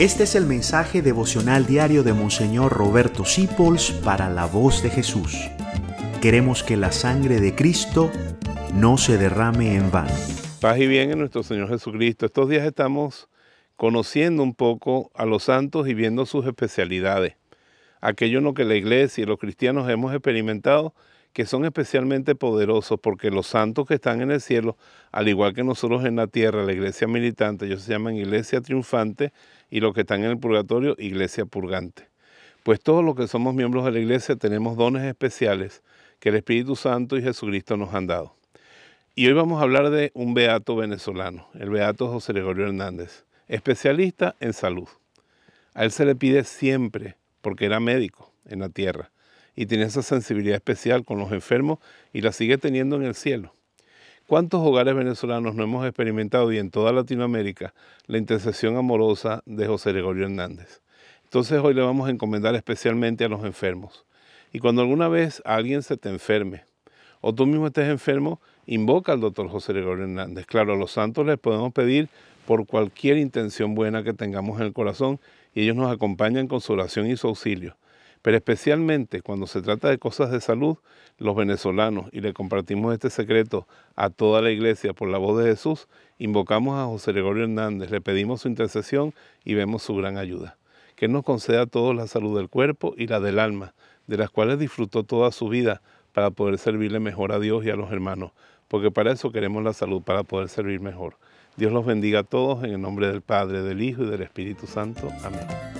Este es el mensaje devocional diario de Monseñor Roberto Sipols para la voz de Jesús. Queremos que la sangre de Cristo no se derrame en vano. Paz y bien en nuestro Señor Jesucristo. Estos días estamos conociendo un poco a los santos y viendo sus especialidades. Aquello en lo que la iglesia y los cristianos hemos experimentado que son especialmente poderosos porque los santos que están en el cielo, al igual que nosotros en la tierra, la iglesia militante, ellos se llaman iglesia triunfante y los que están en el purgatorio, iglesia purgante. Pues todos los que somos miembros de la iglesia tenemos dones especiales que el Espíritu Santo y Jesucristo nos han dado. Y hoy vamos a hablar de un beato venezolano, el beato José Gregorio Hernández, especialista en salud. A él se le pide siempre, porque era médico en la tierra, y tiene esa sensibilidad especial con los enfermos y la sigue teniendo en el cielo. ¿Cuántos hogares venezolanos no hemos experimentado y en toda Latinoamérica la intercesión amorosa de José Gregorio Hernández? Entonces hoy le vamos a encomendar especialmente a los enfermos. Y cuando alguna vez alguien se te enferme o tú mismo estés enfermo, invoca al doctor José Gregorio Hernández. Claro, a los santos les podemos pedir por cualquier intención buena que tengamos en el corazón y ellos nos acompañan con su oración y su auxilio. Pero especialmente cuando se trata de cosas de salud, los venezolanos, y le compartimos este secreto a toda la iglesia por la voz de Jesús, invocamos a José Gregorio Hernández, le pedimos su intercesión y vemos su gran ayuda. Que nos conceda a todos la salud del cuerpo y la del alma, de las cuales disfrutó toda su vida para poder servirle mejor a Dios y a los hermanos, porque para eso queremos la salud, para poder servir mejor. Dios los bendiga a todos en el nombre del Padre, del Hijo y del Espíritu Santo. Amén.